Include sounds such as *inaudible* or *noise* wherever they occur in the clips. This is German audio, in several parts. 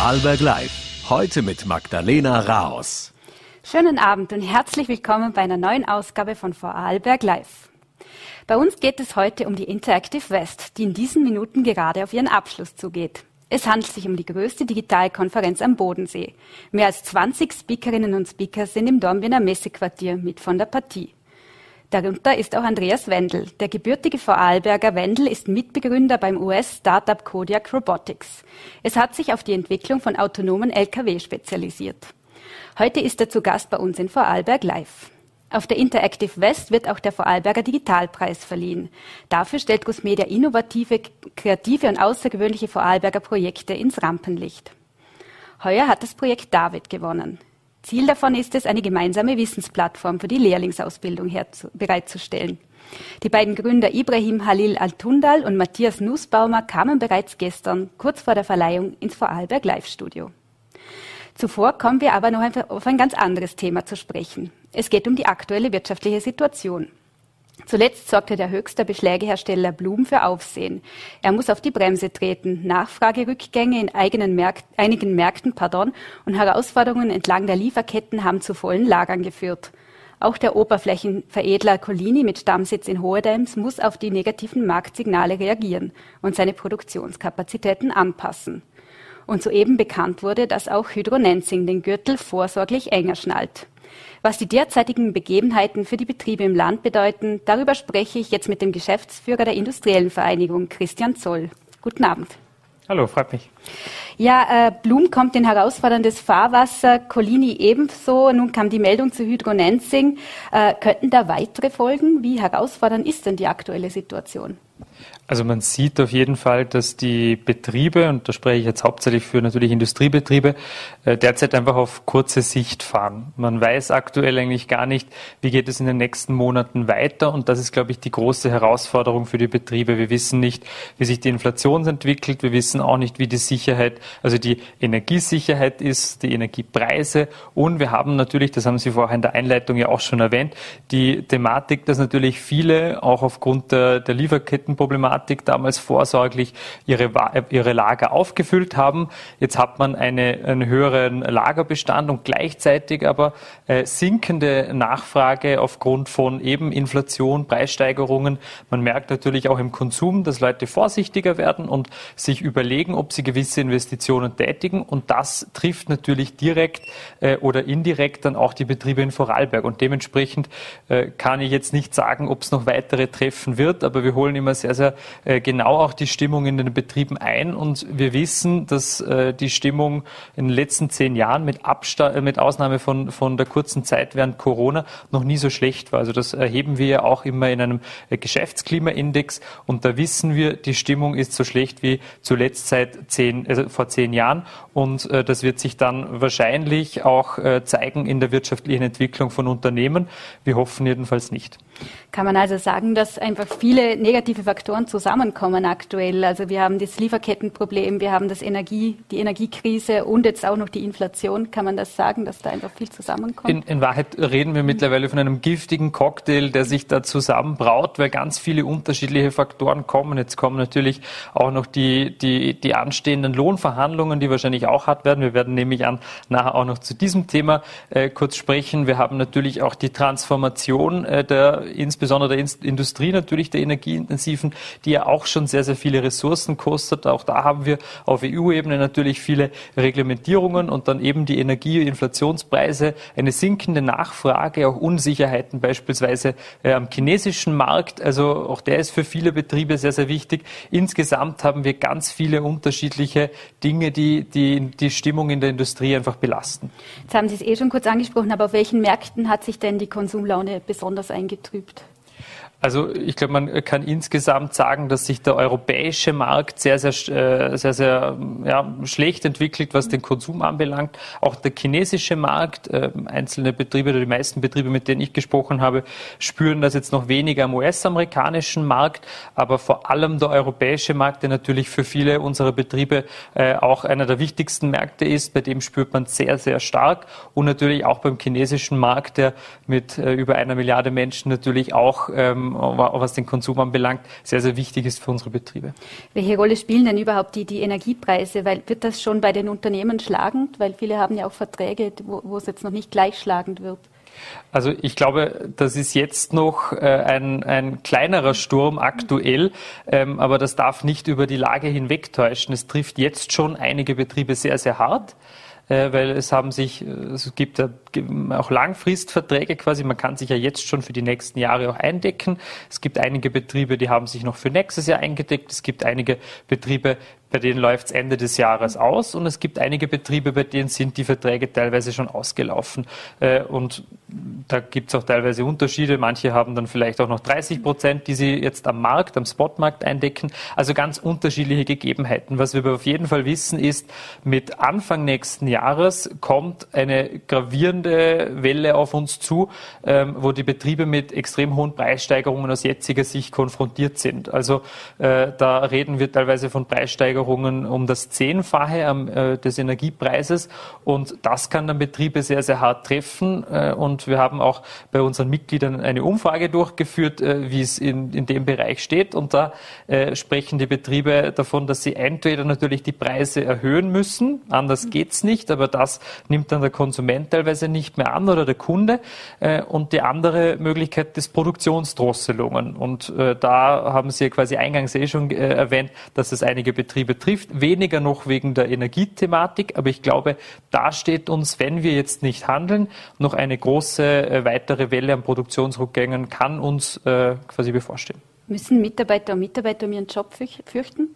Alberg Live. Heute mit Magdalena Raos. Schönen Abend und herzlich willkommen bei einer neuen Ausgabe von Vorarlberg Live. Bei uns geht es heute um die Interactive West, die in diesen Minuten gerade auf ihren Abschluss zugeht. Es handelt sich um die größte Digitalkonferenz am Bodensee. Mehr als 20 Speakerinnen und Speaker sind im Dornbirner Messequartier mit von der Partie. Darunter ist auch Andreas Wendel. Der gebürtige Vorarlberger Wendel ist Mitbegründer beim US-Startup Kodiak Robotics. Es hat sich auf die Entwicklung von autonomen Lkw spezialisiert. Heute ist er zu Gast bei uns in Vorarlberg Live. Auf der Interactive West wird auch der Vorarlberger Digitalpreis verliehen. Dafür stellt Gusmedia innovative, kreative und außergewöhnliche Vorarlberger Projekte ins Rampenlicht. Heuer hat das Projekt David gewonnen. Ziel davon ist es, eine gemeinsame Wissensplattform für die Lehrlingsausbildung bereitzustellen. Die beiden Gründer Ibrahim Halil Altundal und Matthias Nussbaumer kamen bereits gestern, kurz vor der Verleihung, ins Vorarlberg Live-Studio. Zuvor kommen wir aber noch auf ein ganz anderes Thema zu sprechen. Es geht um die aktuelle wirtschaftliche Situation. Zuletzt sorgte der höchste Beschlägehersteller Blum für Aufsehen. Er muss auf die Bremse treten. Nachfragerückgänge in Märk einigen Märkten pardon, und Herausforderungen entlang der Lieferketten haben zu vollen Lagern geführt. Auch der Oberflächenveredler Collini mit Stammsitz in Hohedems muss auf die negativen Marktsignale reagieren und seine Produktionskapazitäten anpassen. Und soeben bekannt wurde, dass auch Hydronensing den Gürtel vorsorglich enger schnallt. Was die derzeitigen Begebenheiten für die Betriebe im Land bedeuten, darüber spreche ich jetzt mit dem Geschäftsführer der Industriellen Vereinigung, Christian Zoll. Guten Abend. Hallo, freut mich. Ja, äh, Blum kommt in herausforderndes Fahrwasser, Colini ebenso. Nun kam die Meldung zu Hydronensing. Äh, könnten da weitere folgen? Wie herausfordernd ist denn die aktuelle Situation? Also man sieht auf jeden Fall, dass die Betriebe, und da spreche ich jetzt hauptsächlich für natürlich Industriebetriebe, äh, derzeit einfach auf kurze Sicht fahren. Man weiß aktuell eigentlich gar nicht, wie geht es in den nächsten Monaten weiter. Und das ist, glaube ich, die große Herausforderung für die Betriebe. Wir wissen nicht, wie sich die Inflation entwickelt. Wir wissen auch nicht, wie die Sicherheit, also die Energiesicherheit ist, die Energiepreise. Und wir haben natürlich, das haben Sie vorher in der Einleitung ja auch schon erwähnt, die Thematik, dass natürlich viele auch aufgrund der, der Lieferkettenproblematik damals vorsorglich ihre, ihre Lager aufgefüllt haben. Jetzt hat man eine, einen höheren Lagerbestand und gleichzeitig aber äh, sinkende Nachfrage aufgrund von eben Inflation, Preissteigerungen. Man merkt natürlich auch im Konsum, dass Leute vorsichtiger werden und sich überlegen, ob sie gewisse Investitionen tätigen. Und das trifft natürlich direkt äh, oder indirekt dann auch die Betriebe in Vorarlberg. Und dementsprechend äh, kann ich jetzt nicht sagen, ob es noch weitere treffen wird, aber wir holen immer sehr, sehr äh, genau auch die Stimmung in den Betrieben ein. Und wir wissen, dass äh, die Stimmung in den letzten zehn Jahren mit, Abstand, äh, mit Ausnahme von, von der kurzen Zeit während Corona noch nie so schlecht war. Also das erheben wir ja auch immer in einem Geschäftsklimaindex. Und da wissen wir, die Stimmung ist so schlecht wie zuletzt seit zehn, also vor zehn Jahren. Und das wird sich dann wahrscheinlich auch zeigen in der wirtschaftlichen Entwicklung von Unternehmen. Wir hoffen jedenfalls nicht. Kann man also sagen, dass einfach viele negative Faktoren zusammenkommen aktuell? Also wir haben das Lieferkettenproblem, wir haben das Energie, die Energiekrise und jetzt auch noch die Inflation. Kann man das sagen, dass da einfach viel zusammenkommt? In, in Wahrheit reden wir mittlerweile von einem giftigen Cocktail, der sich da zusammenbraut, weil ganz viele unterschiedliche Faktoren kommen. Jetzt kommen natürlich auch noch die, die, die anstehenden Lohnverhandlungen, die wahrscheinlich auch hart werden. Wir werden nämlich an nachher auch noch zu diesem Thema äh, kurz sprechen. Wir haben natürlich auch die Transformation äh, der insbesondere der Industrie natürlich der energieintensiven, die ja auch schon sehr, sehr viele Ressourcen kostet. Auch da haben wir auf EU-Ebene natürlich viele Reglementierungen und dann eben die Energie- und Inflationspreise, eine sinkende Nachfrage, auch Unsicherheiten beispielsweise äh, am chinesischen Markt. Also auch der ist für viele Betriebe sehr, sehr wichtig. Insgesamt haben wir ganz viele unterschiedliche Dinge, die die, die Stimmung in der Industrie einfach belasten. Jetzt haben Sie es eh schon kurz angesprochen, aber auf welchen Märkten hat sich denn die Konsumlaune besonders eingetrübt? Also ich glaube, man kann insgesamt sagen, dass sich der europäische Markt sehr, sehr, äh, sehr, sehr ja, schlecht entwickelt, was den Konsum anbelangt. Auch der chinesische Markt, äh, einzelne Betriebe oder die meisten Betriebe, mit denen ich gesprochen habe, spüren das jetzt noch weniger am US-amerikanischen Markt, aber vor allem der europäische Markt, der natürlich für viele unserer Betriebe äh, auch einer der wichtigsten Märkte ist, bei dem spürt man sehr, sehr stark. Und natürlich auch beim chinesischen Markt, der mit über einer Milliarde Menschen natürlich auch ähm, ähm, was den Konsum anbelangt, sehr, sehr wichtig ist für unsere Betriebe. Welche Rolle spielen denn überhaupt die, die Energiepreise? Weil wird das schon bei den Unternehmen schlagend? Weil viele haben ja auch Verträge, wo, wo es jetzt noch nicht gleich schlagend wird. Also ich glaube, das ist jetzt noch äh, ein, ein kleinerer Sturm aktuell, ähm, aber das darf nicht über die Lage hinwegtäuschen. Es trifft jetzt schon einige Betriebe sehr, sehr hart weil es haben sich, äh, es gibt ja auch Langfristverträge quasi, man kann sich ja jetzt schon für die nächsten Jahre auch eindecken. Es gibt einige Betriebe, die haben sich noch für nächstes Jahr eingedeckt. Es gibt einige Betriebe, bei denen läuft es Ende des Jahres aus und es gibt einige Betriebe, bei denen sind die Verträge teilweise schon ausgelaufen. Äh, und da gibt es auch teilweise Unterschiede. Manche haben dann vielleicht auch noch 30 Prozent, die sie jetzt am Markt, am Spotmarkt eindecken. Also ganz unterschiedliche Gegebenheiten. Was wir aber auf jeden Fall wissen ist, mit Anfang nächsten Jahres kommt eine gravierende Welle auf uns zu, ähm, wo die Betriebe mit extrem hohen Preissteigerungen aus jetziger Sicht konfrontiert sind. Also äh, da reden wir teilweise von Preissteigerungen um das Zehnfache äh, des Energiepreises. Und das kann dann Betriebe sehr, sehr hart treffen. Äh, und wir haben auch bei unseren Mitgliedern eine Umfrage durchgeführt, äh, wie es in, in dem Bereich steht. Und da sprechen die Betriebe davon, dass sie entweder natürlich die Preise erhöhen müssen, anders geht's nicht, aber das nimmt dann der Konsument teilweise nicht mehr an oder der Kunde. Und die andere Möglichkeit ist Produktionsdrosselungen. Und da haben Sie quasi eingangs eh schon erwähnt, dass es einige Betriebe betrifft. Weniger noch wegen der Energiethematik, aber ich glaube, da steht uns, wenn wir jetzt nicht handeln, noch eine große äh, weitere Welle an Produktionsrückgängen kann uns äh, quasi bevorstehen. Müssen Mitarbeiter und Mitarbeiter um ihren Job fürchten?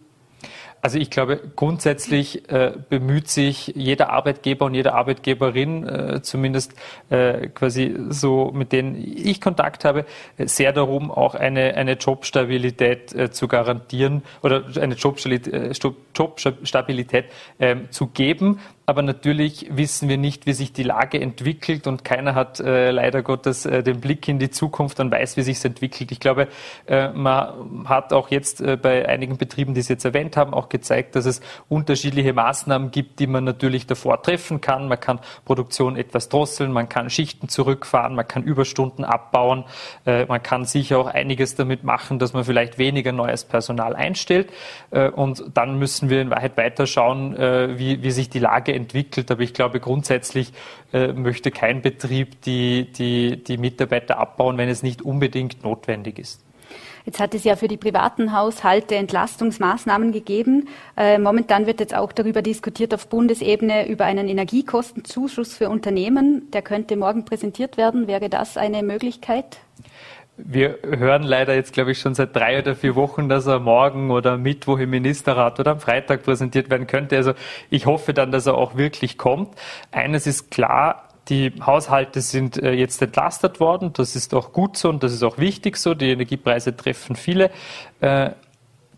Also ich glaube, grundsätzlich äh, bemüht sich jeder Arbeitgeber und jede Arbeitgeberin, äh, zumindest äh, quasi so, mit denen ich Kontakt habe, sehr darum, auch eine, eine Jobstabilität äh, zu garantieren oder eine Jobstabilität, Jobstabilität ähm, zu geben. Aber natürlich wissen wir nicht, wie sich die Lage entwickelt und keiner hat äh, leider Gottes äh, den Blick in die Zukunft und weiß, wie sich es entwickelt. Ich glaube, äh, man hat auch jetzt äh, bei einigen Betrieben, die Sie jetzt erwähnt haben, auch gezeigt, dass es unterschiedliche Maßnahmen gibt, die man natürlich davor treffen kann. Man kann Produktion etwas drosseln, man kann Schichten zurückfahren, man kann Überstunden abbauen, äh, man kann sicher auch einiges damit machen, dass man vielleicht weniger neues Personal einstellt. Äh, und dann müssen wir in Wahrheit weiterschauen, wie, wie sich die Lage entwickelt. Aber ich glaube, grundsätzlich äh, möchte kein Betrieb die, die, die Mitarbeiter abbauen, wenn es nicht unbedingt notwendig ist. Jetzt hat es ja für die privaten Haushalte Entlastungsmaßnahmen gegeben. Äh, momentan wird jetzt auch darüber diskutiert auf Bundesebene über einen Energiekostenzuschuss für Unternehmen. Der könnte morgen präsentiert werden. Wäre das eine Möglichkeit? Wir hören leider jetzt, glaube ich, schon seit drei oder vier Wochen, dass er morgen oder Mittwoch im Ministerrat oder am Freitag präsentiert werden könnte. Also ich hoffe dann, dass er auch wirklich kommt. Eines ist klar, die Haushalte sind äh, jetzt entlastet worden. Das ist auch gut so und das ist auch wichtig so. Die Energiepreise treffen viele.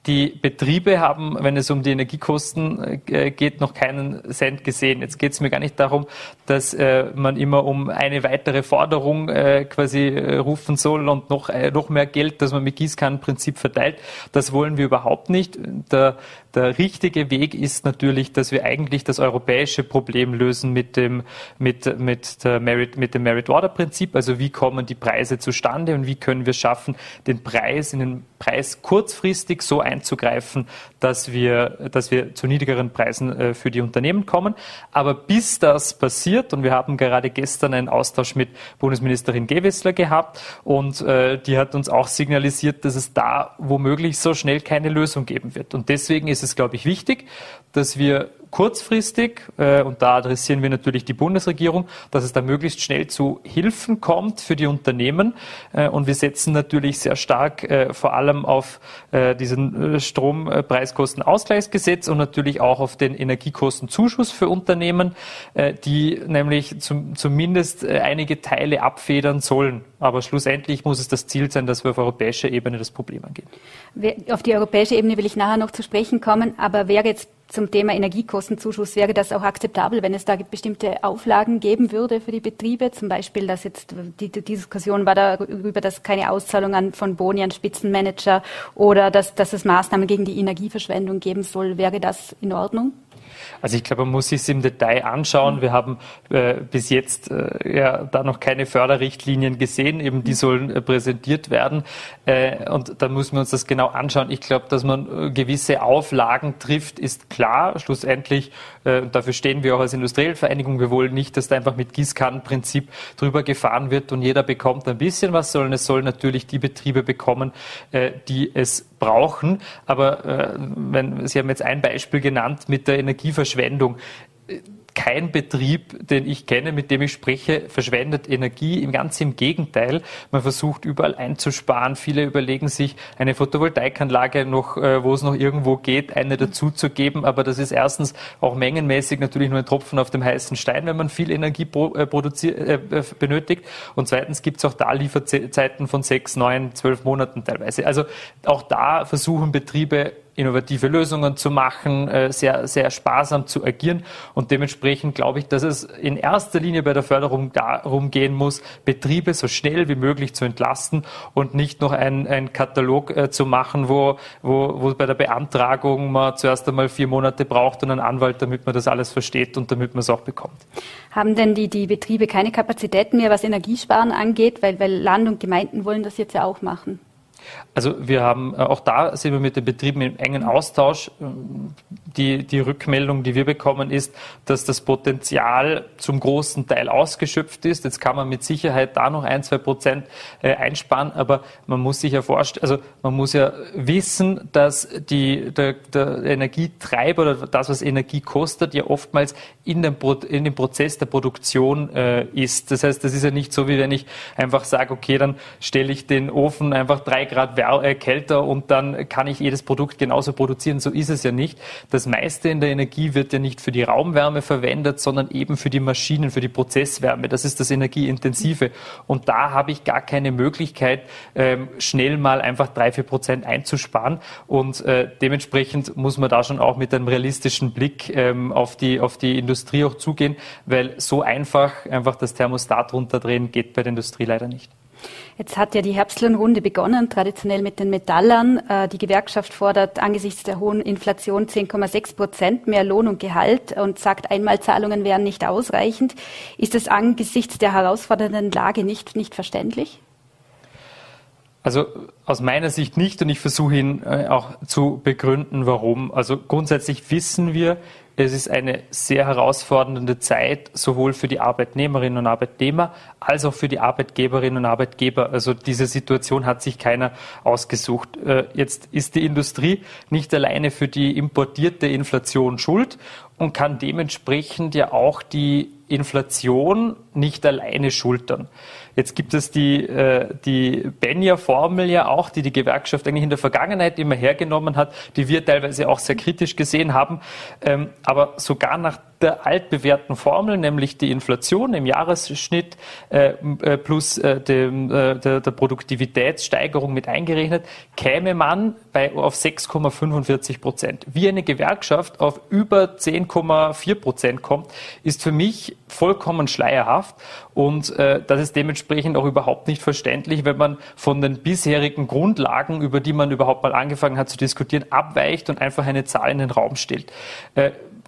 Die Betriebe haben, wenn es um die Energiekosten äh, geht, noch keinen Cent gesehen. Jetzt geht es mir gar nicht darum, dass äh, man immer um eine weitere Forderung äh, quasi rufen soll und noch, noch mehr Geld, dass man mit Gießkannenprinzip verteilt. Das wollen wir überhaupt nicht. Der, der richtige Weg ist natürlich, dass wir eigentlich das europäische Problem lösen mit dem, mit, mit, Merit, mit dem Merit-Order-Prinzip. Also wie kommen die Preise zustande und wie können wir schaffen, den Preis in den Preis kurzfristig so einzugreifen, dass wir, dass wir zu niedrigeren Preisen äh, für die Unternehmen kommen. Aber bis das passiert, und wir haben gerade gestern einen Austausch mit Bundesministerin Gewessler gehabt, und äh, die hat uns auch signalisiert, dass es da womöglich so schnell keine Lösung geben wird. Und deswegen ist es, glaube ich, wichtig, dass wir kurzfristig, äh, und da adressieren wir natürlich die Bundesregierung, dass es da möglichst schnell zu Hilfen kommt für die Unternehmen. Äh, und wir setzen natürlich sehr stark äh, vor allem auf äh, diesen äh, Strompreiskostenausgleichsgesetz und natürlich auch auf den Energiekostenzuschuss für Unternehmen, äh, die nämlich zum, zumindest einige Teile abfedern sollen. Aber schlussendlich muss es das Ziel sein, dass wir auf europäischer Ebene das Problem angehen. Auf die europäische Ebene will ich nachher noch zu sprechen kommen, aber wäre jetzt zum Thema Energiekostenzuschuss, wäre das auch akzeptabel, wenn es da bestimmte Auflagen geben würde für die Betriebe? Zum Beispiel, dass jetzt die, die Diskussion war darüber, dass keine Auszahlung an, von Boni an Spitzenmanager oder dass, dass es Maßnahmen gegen die Energieverschwendung geben soll. Wäre das in Ordnung? Also ich glaube, man muss sich es im Detail anschauen. Wir haben äh, bis jetzt äh, ja da noch keine Förderrichtlinien gesehen, eben die sollen äh, präsentiert werden. Äh, und da müssen wir uns das genau anschauen. Ich glaube, dass man äh, gewisse Auflagen trifft, ist klar. Schlussendlich, äh, und dafür stehen wir auch als industrielle Vereinigung, wir wollen nicht, dass da einfach mit Gießkannenprinzip drüber gefahren wird und jeder bekommt ein bisschen was, sondern es sollen natürlich die Betriebe bekommen, die es brauchen. Aber wenn, Sie haben jetzt ein Beispiel genannt mit der Energieverschwendung kein Betrieb, den ich kenne, mit dem ich spreche, verschwendet Energie. Im ganz im Gegenteil. Man versucht überall einzusparen. Viele überlegen sich, eine Photovoltaikanlage noch, äh, wo es noch irgendwo geht, eine dazuzugeben. Aber das ist erstens auch mengenmäßig natürlich nur ein Tropfen auf dem heißen Stein, wenn man viel Energie äh, äh, benötigt. Und zweitens gibt es auch da Lieferzeiten von sechs, neun, zwölf Monaten teilweise. Also auch da versuchen Betriebe innovative Lösungen zu machen, sehr, sehr sparsam zu agieren. Und dementsprechend glaube ich, dass es in erster Linie bei der Förderung darum gehen muss, Betriebe so schnell wie möglich zu entlasten und nicht noch einen Katalog äh, zu machen, wo, wo, wo bei der Beantragung man zuerst einmal vier Monate braucht und einen Anwalt, damit man das alles versteht und damit man es auch bekommt. Haben denn die, die Betriebe keine Kapazitäten mehr, was Energiesparen angeht? Weil, weil Land und Gemeinden wollen das jetzt ja auch machen. Also wir haben äh, auch da sind wir mit den Betrieben im engen Austausch. Die, die Rückmeldung, die wir bekommen, ist, dass das Potenzial zum großen Teil ausgeschöpft ist. Jetzt kann man mit Sicherheit da noch ein, zwei Prozent äh, einsparen, aber man muss sich ja vorstellen, also man muss ja wissen, dass die, der, der Energietreiber oder das, was Energie kostet, ja oftmals in dem, in dem Prozess der Produktion äh, ist. Das heißt, das ist ja nicht so, wie wenn ich einfach sage, okay, dann stelle ich den Ofen einfach drei Grad Grad äh, kälter und dann kann ich jedes Produkt genauso produzieren. So ist es ja nicht. Das meiste in der Energie wird ja nicht für die Raumwärme verwendet, sondern eben für die Maschinen, für die Prozesswärme. Das ist das Energieintensive. Und da habe ich gar keine Möglichkeit, ähm, schnell mal einfach drei, vier Prozent einzusparen. Und äh, dementsprechend muss man da schon auch mit einem realistischen Blick ähm, auf, die, auf die Industrie auch zugehen, weil so einfach einfach das Thermostat runterdrehen geht bei der Industrie leider nicht. Jetzt hat ja die Herbstlohnrunde begonnen, traditionell mit den Metallern. Äh, die Gewerkschaft fordert angesichts der hohen Inflation 10,6 Prozent mehr Lohn und Gehalt und sagt, Einmalzahlungen wären nicht ausreichend. Ist das angesichts der herausfordernden Lage nicht, nicht verständlich? Also aus meiner Sicht nicht und ich versuche ihn äh, auch zu begründen, warum. Also grundsätzlich wissen wir, es ist eine sehr herausfordernde Zeit, sowohl für die Arbeitnehmerinnen und Arbeitnehmer als auch für die Arbeitgeberinnen und Arbeitgeber. Also diese Situation hat sich keiner ausgesucht. Äh, jetzt ist die Industrie nicht alleine für die importierte Inflation schuld und kann dementsprechend ja auch die Inflation nicht alleine schultern. Jetzt gibt es die, äh, die Benja-Formel ja auch, die die Gewerkschaft eigentlich in der Vergangenheit immer hergenommen hat, die wir teilweise auch sehr kritisch gesehen haben. Ähm, aber sogar nach der altbewährten Formel, nämlich die Inflation im Jahresschnitt äh, äh, plus äh, dem, äh, der, der, Produktivitätssteigerung mit eingerechnet, käme man bei, auf 6,45 Prozent. Wie eine Gewerkschaft auf über 10,4 Prozent kommt, ist für mich vollkommen schleierhaft und äh, das ist dementsprechend auch überhaupt nicht verständlich, wenn man von den bisherigen Grundlagen, über die man überhaupt mal angefangen hat zu diskutieren, abweicht und einfach eine Zahl in den Raum stellt.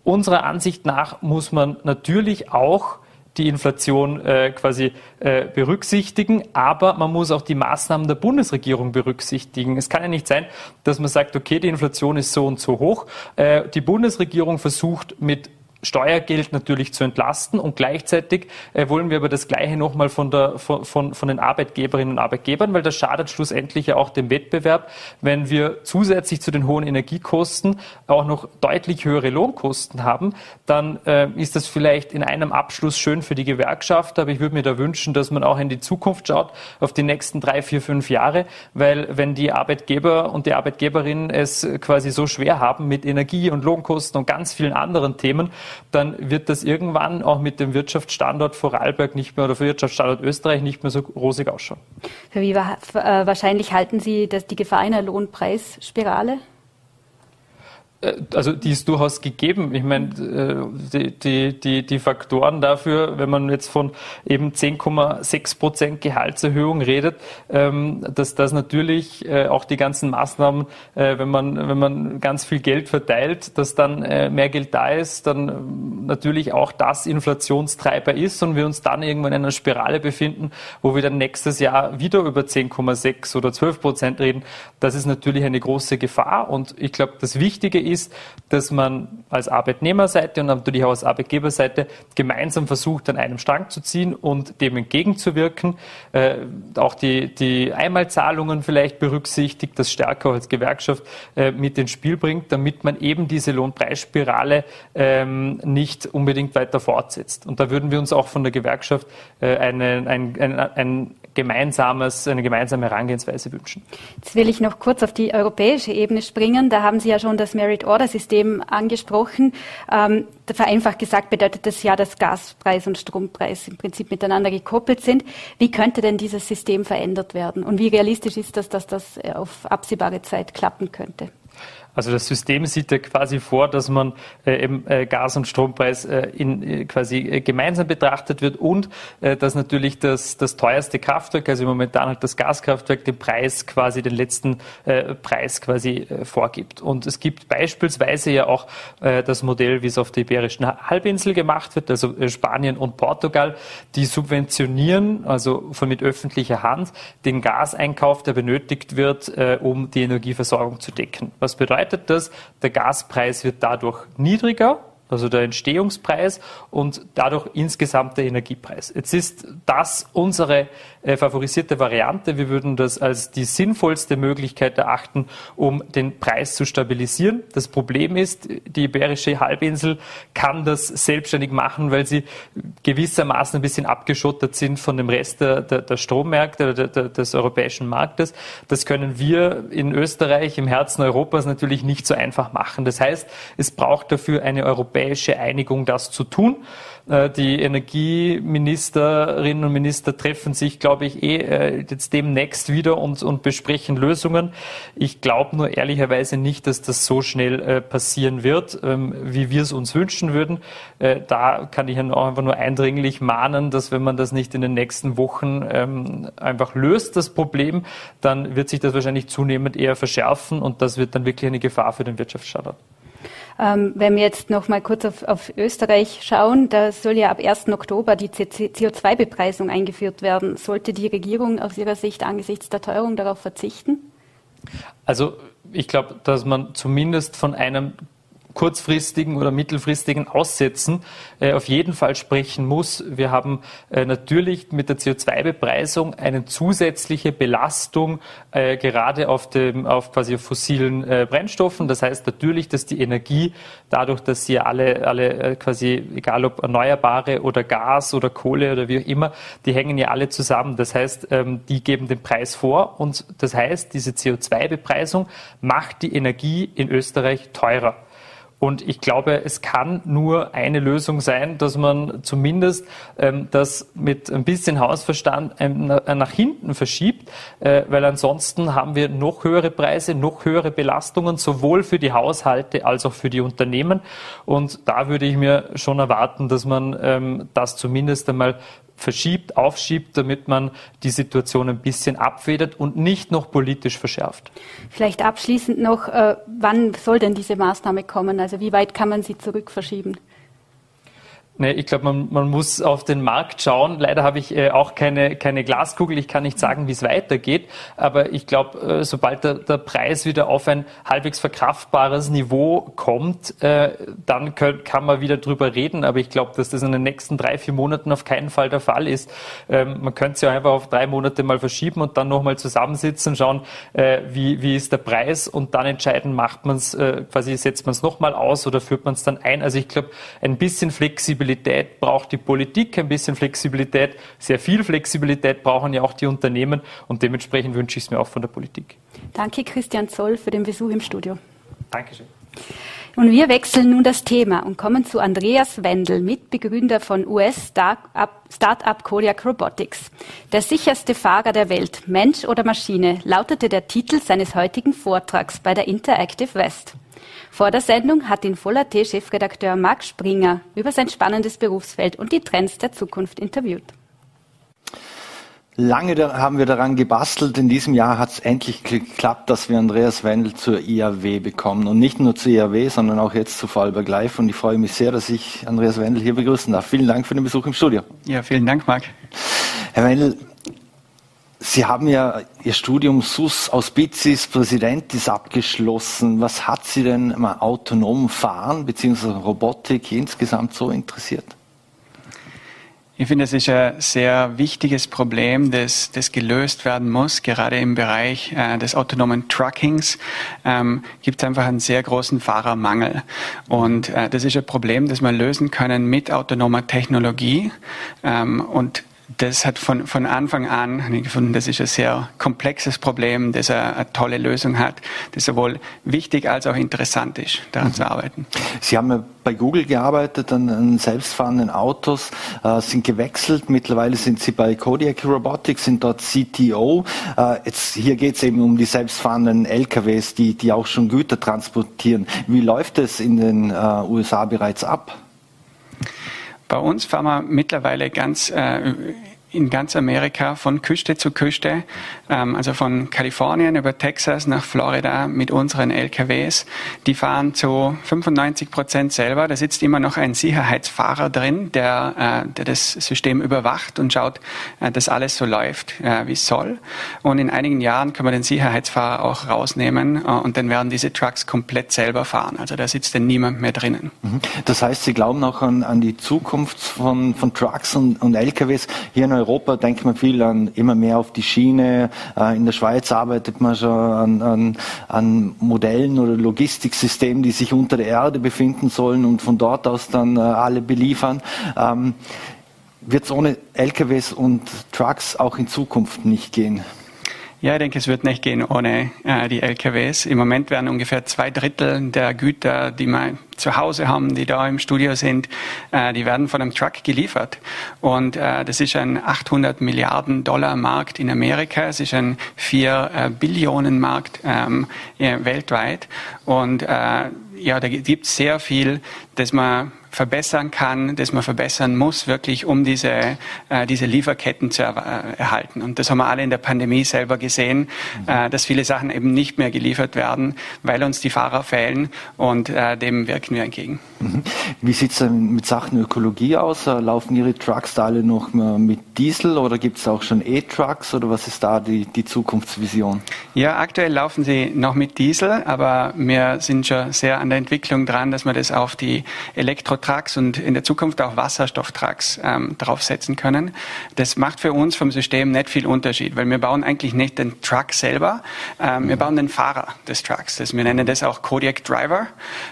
Unserer Ansicht nach muss man natürlich auch die Inflation äh, quasi äh, berücksichtigen, aber man muss auch die Maßnahmen der Bundesregierung berücksichtigen. Es kann ja nicht sein, dass man sagt, okay, die Inflation ist so und so hoch. Äh, die Bundesregierung versucht mit Steuergeld natürlich zu entlasten und gleichzeitig äh, wollen wir aber das Gleiche nochmal von, der, von, von, von den Arbeitgeberinnen und Arbeitgebern, weil das schadet schlussendlich ja auch dem Wettbewerb, wenn wir zusätzlich zu den hohen Energiekosten auch noch deutlich höhere Lohnkosten haben, dann äh, ist das vielleicht in einem Abschluss schön für die Gewerkschaft, aber ich würde mir da wünschen, dass man auch in die Zukunft schaut, auf die nächsten drei, vier, fünf Jahre, weil wenn die Arbeitgeber und die Arbeigeberinnen es quasi so schwer haben mit Energie und Lohnkosten und ganz vielen anderen Themen, dann wird das irgendwann auch mit dem Wirtschaftsstandort Vorarlberg nicht mehr oder Wirtschaftsstandort Österreich nicht mehr so rosig ausschauen. Für wie wahrscheinlich halten Sie das, die Gefahr einer Lohnpreisspirale? Äh, also die ist durchaus gegeben. Ich meine, äh, die, die, die Faktoren dafür, wenn man jetzt von eben 10,6 Prozent Gehaltserhöhung redet, ähm, dass das natürlich äh, auch die ganzen Maßnahmen, wenn man, wenn man ganz viel Geld verteilt, dass dann mehr Geld da ist, dann natürlich auch das Inflationstreiber ist und wir uns dann irgendwann in einer Spirale befinden, wo wir dann nächstes Jahr wieder über 10,6 oder 12 Prozent reden. Das ist natürlich eine große Gefahr und ich glaube, das Wichtige ist, dass man als Arbeitnehmerseite und natürlich auch als Arbeitgeberseite gemeinsam versucht, an einem Strang zu ziehen und dem entgegenzuwirken. Äh, auch die, die Einmalzahlungen vielleicht berücksichtigt, das stärker als Gewerkschaft äh, mit ins Spiel bringt, damit man eben diese Lohnpreisspirale ähm, nicht unbedingt weiter fortsetzt. Und da würden wir uns auch von der Gewerkschaft äh, eine, ein, ein, ein gemeinsames, eine gemeinsame Herangehensweise wünschen. Jetzt will ich noch kurz auf die europäische Ebene springen. Da haben Sie ja schon das Merit-Order-System angesprochen. Ähm, vereinfacht gesagt bedeutet das ja, dass Gaspreis und Strompreis im Prinzip miteinander gekoppelt sind. Wie könnte denn dieses System verändert werden? Und wie realistisch ist das, dass das auf absehbare Zeit klappen könnte? Also das System sieht ja quasi vor, dass man äh, eben äh, Gas- und Strompreis äh, in, quasi gemeinsam betrachtet wird und dass natürlich das, das teuerste Kraftwerk, also momentan halt das Gaskraftwerk, den Preis quasi, den letzten Preis quasi vorgibt. Und es gibt beispielsweise ja auch das Modell, wie es auf der Iberischen Halbinsel gemacht wird, also Spanien und Portugal, die subventionieren, also von mit öffentlicher Hand, den Gaseinkauf, der benötigt wird, um die Energieversorgung zu decken. Was bedeutet bedeutet das, der Gaspreis wird dadurch niedriger also der Entstehungspreis und dadurch insgesamt der Energiepreis. Jetzt ist das unsere äh, favorisierte Variante. Wir würden das als die sinnvollste Möglichkeit erachten, um den Preis zu stabilisieren. Das Problem ist, die Iberische Halbinsel kann das selbstständig machen, weil sie gewissermaßen ein bisschen abgeschottet sind von dem Rest der, der, der Strommärkte der, der, des europäischen Marktes. Das können wir in Österreich, im Herzen Europas natürlich nicht so einfach machen. Das heißt, es braucht dafür eine europäische europäische Einigung, das zu tun. Äh, die Energieministerinnen und Minister treffen sich, glaube ich, eh äh, jetzt demnächst wieder und, und besprechen Lösungen. Ich glaube nur ehrlicherweise nicht, dass das so schnell äh, passieren wird, ähm, wie wir es uns wünschen würden. Da kann ich auch einfach nur eindringlich mahnen, dass wenn man das nicht in den nächsten Wochen ähm, einfach löst, das Problem, dann wird sich das wahrscheinlich zunehmend eher verschärfen und das wird dann wirklich eine Gefahr für den Wirtschaftsstandort. Ähm, wenn wir jetzt noch mal kurz auf, auf, Österreich schauen, da soll ja ab 1. Oktober die CO2-Bepreisung eingeführt werden. Sollte die Regierung aus Ihrer Sicht angesichts der Teuerung darauf verzichten? Also ich glaube, dass man zumindest von einem kurzfristigen oder mittelfristigen Aussetzen äh, auf jeden Fall sprechen muss. Wir haben äh, natürlich mit der CO2-Bepreisung eine zusätzliche Belastung äh, gerade auf dem auf quasi fossilen äh, Brennstoffen. Das heißt natürlich, dass die Energie dadurch, dass sie alle alle äh, quasi egal ob erneuerbare oder Gas oder Kohle oder wie auch immer, die hängen ja alle zusammen. Das heißt, ähm, die geben den Preis vor und das heißt, diese CO2-Bepreisung macht die Energie in Österreich teurer. Und ich glaube, es kann nur eine Lösung sein, dass man zumindest ähm, das mit ein bisschen Hausverstand ähm, nach hinten verschiebt, äh, weil ansonsten haben wir noch höhere Preise, noch höhere Belastungen, sowohl für die Haushalte als auch für die Unternehmen. Und da würde ich mir schon erwarten, dass man ähm, das zumindest einmal verschiebt, aufschiebt, damit man die Situation ein bisschen abfedert und nicht noch politisch verschärft. Vielleicht abschließend noch, äh, wann soll denn diese Maßnahme kommen? Also wie weit kann man sie zurückverschieben? Nee, ich glaube, man, man muss auf den Markt schauen. Leider habe ich äh, auch keine, keine Glaskugel. Ich kann nicht sagen, wie es weitergeht. Aber ich glaube, äh, sobald der, der Preis wieder auf ein halbwegs verkraftbares Niveau kommt, äh, dann könnt, kann man wieder drüber reden. Aber ich glaube, dass das in den nächsten drei, vier Monaten auf keinen Fall der Fall ist. Ähm, man könnte es ja einfach auf drei Monate mal verschieben und dann nochmal zusammensitzen, schauen, äh, wie, wie ist der Preis und dann entscheiden, macht man es, äh, quasi setzt man es nochmal aus oder führt man es dann ein. Also ich glaube, ein bisschen Flexibilität Flexibilität braucht die Politik, ein bisschen Flexibilität, sehr viel Flexibilität brauchen ja auch die Unternehmen und dementsprechend wünsche ich es mir auch von der Politik. Danke Christian Zoll für den Besuch im Studio. Dankeschön. Und wir wechseln nun das Thema und kommen zu Andreas Wendel, Mitbegründer von US-Startup Kodiak Robotics. Der sicherste Fahrer der Welt, Mensch oder Maschine, lautete der Titel seines heutigen Vortrags bei der Interactive West. Vor der Sendung hat ihn Voller-T-Chefredakteur Marc Springer über sein spannendes Berufsfeld und die Trends der Zukunft interviewt. Lange haben wir daran gebastelt. In diesem Jahr hat es endlich geklappt, dass wir Andreas Wendel zur IAW bekommen. Und nicht nur zur IAW, sondern auch jetzt zu Vorarlberg Live. Und ich freue mich sehr, dass ich Andreas Wendel hier begrüßen darf. Vielen Dank für den Besuch im Studio. Ja, vielen Dank, Marc. Herr Wendel, Sie haben ja Ihr Studium SUS Auspiciis Präsidentis abgeschlossen. Was hat Sie denn mal autonom fahren bzw. Robotik insgesamt so interessiert? Ich finde, es ist ein sehr wichtiges Problem, das, das gelöst werden muss. Gerade im Bereich äh, des autonomen Truckings ähm, gibt es einfach einen sehr großen Fahrermangel. Und äh, das ist ein Problem, das wir lösen können mit autonomer Technologie. Ähm, und das hat von, von Anfang an gefunden, das ist ein sehr komplexes Problem, das eine, eine, tolle Lösung hat, das sowohl wichtig als auch interessant ist, daran mhm. zu arbeiten. Sie haben bei Google gearbeitet an, an selbstfahrenden Autos, äh, sind gewechselt. Mittlerweile sind Sie bei Kodiak Robotics, sind dort CTO. Äh, jetzt hier geht es eben um die selbstfahrenden LKWs, die, die auch schon Güter transportieren. Wie läuft es in den äh, USA bereits ab? Bei uns fahren wir mittlerweile ganz äh, in ganz Amerika von Küste zu Küste, ähm, also von Kalifornien über Texas nach Florida mit unseren LKWs. Die fahren zu 95 Prozent selber. Da sitzt immer noch ein Sicherheitsfahrer drin, der, äh, der das System überwacht und schaut, äh, dass alles so läuft, äh, wie es soll. Und in einigen Jahren können wir den Sicherheitsfahrer auch rausnehmen äh, und dann werden diese Trucks komplett selber fahren. Also da sitzt dann niemand mehr drinnen. Mhm. Das heißt, Sie glauben auch an, an die Zukunft von, von Trucks und, und LKWs hier in Europa denkt man viel an immer mehr auf die Schiene. Äh, in der Schweiz arbeitet man schon an, an, an Modellen oder Logistiksystemen, die sich unter der Erde befinden sollen und von dort aus dann äh, alle beliefern. Ähm, wird es ohne LKWs und Trucks auch in Zukunft nicht gehen? Ja, ich denke, es wird nicht gehen ohne äh, die LKWs. Im Moment werden ungefähr zwei Drittel der Güter, die wir zu Hause haben, die da im Studio sind, äh, die werden von einem Truck geliefert. Und äh, das ist ein 800 Milliarden Dollar Markt in Amerika. Es ist ein 4 äh, Billionen Markt ähm, weltweit. Und äh, ja, da gibt es sehr viel, das man verbessern kann, das man verbessern muss, wirklich um diese, äh, diese Lieferketten zu er äh, erhalten. Und das haben wir alle in der Pandemie selber gesehen, mhm. äh, dass viele Sachen eben nicht mehr geliefert werden, weil uns die Fahrer fehlen und äh, dem wirken wir entgegen. Mhm. Wie sieht es denn mit Sachen Ökologie aus? Äh, laufen Ihre Trucks da alle noch mit Diesel oder gibt es auch schon E-Trucks oder was ist da die, die Zukunftsvision? Ja, aktuell laufen sie noch mit Diesel, aber wir sind schon sehr an der Entwicklung dran, dass wir das auf die Elektro Trucks und in der Zukunft auch Wasserstofftrucks ähm, draufsetzen können. Das macht für uns vom System nicht viel Unterschied, weil wir bauen eigentlich nicht den Truck selber, ähm, wir bauen den Fahrer des Trucks. Das, wir nennen das auch Kodiak Driver.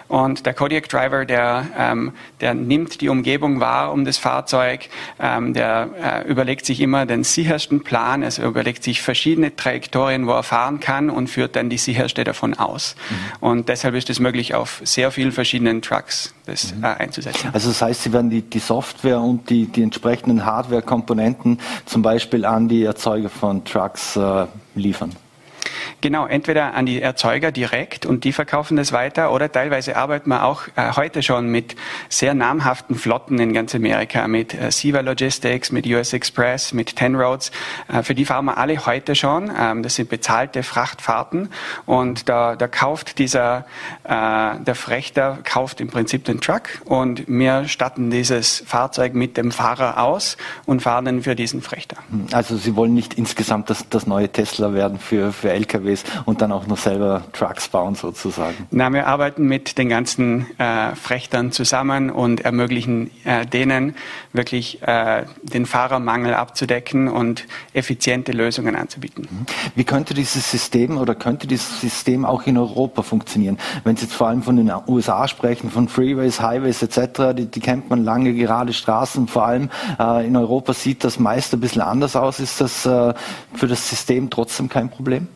Und der Kodiak Driver, der, ähm, der nimmt die Umgebung wahr um das Fahrzeug, ähm, der äh, überlegt sich immer den sichersten Plan, also überlegt sich verschiedene Trajektorien, wo er fahren kann und führt dann die sicherste davon aus. Mhm. Und deshalb ist es möglich, auf sehr vielen verschiedenen Trucks das mhm. äh, einzusetzen. Also das heißt, Sie werden die, die Software und die, die entsprechenden Hardware-Komponenten zum Beispiel an die Erzeuger von Trucks äh, liefern. Genau, entweder an die Erzeuger direkt und die verkaufen das weiter oder teilweise arbeiten wir auch äh, heute schon mit sehr namhaften Flotten in ganz Amerika, mit äh, Siva Logistics, mit US Express, mit Ten Roads. Äh, für die fahren wir alle heute schon. Ähm, das sind bezahlte Frachtfahrten und da, da kauft dieser, äh, der Frechter kauft im Prinzip den Truck und wir statten dieses Fahrzeug mit dem Fahrer aus und fahren dann für diesen Frechter. Also Sie wollen nicht insgesamt das, das neue Tesla werden für, für LKWs und dann auch noch selber Trucks bauen sozusagen? Na, wir arbeiten mit den ganzen äh, Frechtern zusammen und ermöglichen äh, denen wirklich äh, den Fahrermangel abzudecken und effiziente Lösungen anzubieten. Mhm. Wie könnte dieses System oder könnte dieses System auch in Europa funktionieren? Wenn Sie jetzt vor allem von den USA sprechen, von Freeways, Highways etc., die, die kennt man lange gerade Straßen. Vor allem äh, in Europa sieht das meist ein bisschen anders aus. Ist das äh, für das System trotzdem kein Problem?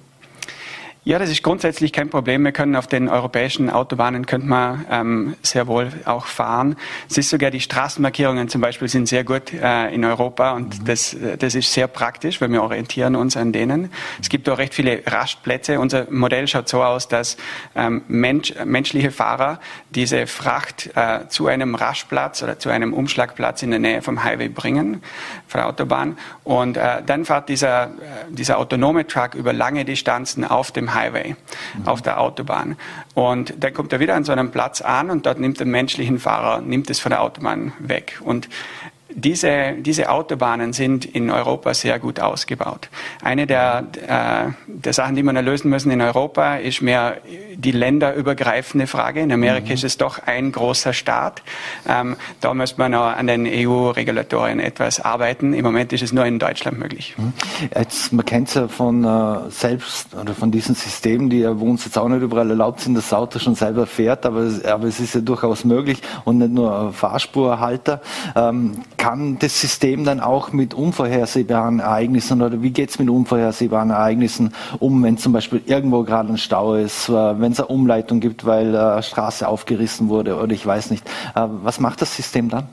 Ja, das ist grundsätzlich kein Problem. Wir können auf den europäischen Autobahnen könnte man ähm, sehr wohl auch fahren. Es ist sogar die Straßenmarkierungen zum Beispiel sind sehr gut äh, in Europa und mhm. das, das ist sehr praktisch, weil wir orientieren uns an denen. Es gibt auch recht viele Rastplätze. Unser Modell schaut so aus, dass ähm, Mensch, menschliche Fahrer diese Fracht äh, zu einem Rastplatz oder zu einem Umschlagplatz in der Nähe vom Highway bringen, von der Autobahn. Und äh, dann fährt dieser, äh, dieser autonome Truck über lange Distanzen auf dem Highway Highway, mhm. auf der Autobahn. Und dann kommt er wieder an so einem Platz an und dort nimmt der menschlichen Fahrer, nimmt es von der Autobahn weg. Und diese, diese Autobahnen sind in Europa sehr gut ausgebaut. Eine der, äh, der Sachen, die wir lösen müssen in Europa, ist mehr die länderübergreifende Frage. In Amerika mhm. ist es doch ein großer Staat. Ähm, da müsste man noch an den EU-Regulatorien etwas arbeiten. Im Moment ist es nur in Deutschland möglich. Mhm. Jetzt, man kennt es ja von äh, selbst oder von diesen Systemen, die ja wo uns jetzt auch nicht überall erlaubt sind, dass das Auto schon selber fährt, aber, aber es ist ja durchaus möglich und nicht nur Fahrspurhalter. Ähm, kann das System dann auch mit unvorhersehbaren Ereignissen oder wie geht es mit unvorhersehbaren Ereignissen um, wenn zum Beispiel irgendwo gerade ein Stau ist, äh, wenn es eine Umleitung gibt, weil äh, Straße aufgerissen wurde oder ich weiß nicht. Äh, was macht das System dann?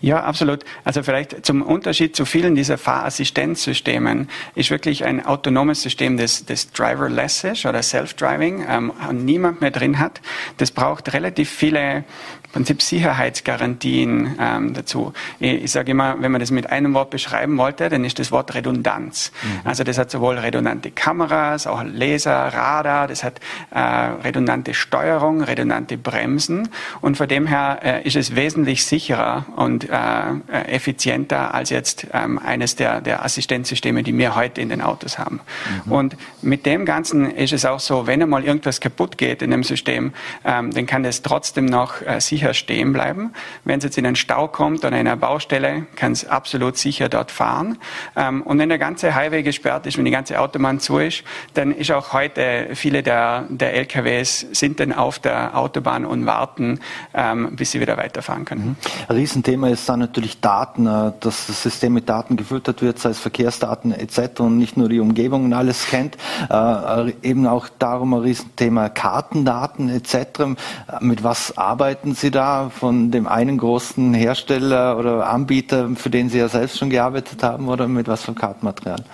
Ja, absolut. Also vielleicht zum Unterschied zu vielen dieser Fahrassistenzsystemen ist wirklich ein autonomes System, das, das driverless ist oder self-driving, ähm, niemand mehr drin hat. Das braucht relativ viele Prinzip Sicherheitsgarantien ähm, dazu. Ich, ich sage immer, wenn man das mit einem Wort beschreiben wollte, dann ist das Wort Redundanz. Mhm. Also das hat sowohl redundante Kameras, auch Laser, Radar, das hat äh, redundante Steuerung, redundante Bremsen und von dem her äh, ist es wesentlich sicherer und äh, effizienter als jetzt ähm, eines der, der Assistenzsysteme, die wir heute in den Autos haben. Mhm. Und mit dem Ganzen ist es auch so, wenn einmal irgendwas kaputt geht in dem System, ähm, dann kann das trotzdem noch äh, sicher stehen bleiben. Wenn es jetzt in einen Stau kommt oder in einer Baustelle, kann es absolut sicher dort fahren. Ähm, und wenn der ganze Highway gesperrt ist, wenn die ganze Autobahn zu ist, dann ist auch heute viele der, der LKWs sind dann auf der Autobahn und warten, ähm, bis sie wieder weiterfahren können. Mhm. Riesenthema ist dann natürlich Daten, äh, dass das System mit Daten gefüttert wird, sei es Verkehrsdaten etc. und nicht nur die Umgebung und alles kennt. Äh, eben auch darum ein Riesenthema Kartendaten etc. Mit was arbeiten Sie da von dem einen großen Hersteller oder Anbieter, für den Sie ja selbst schon gearbeitet haben, oder mit was für Kartenmaterial?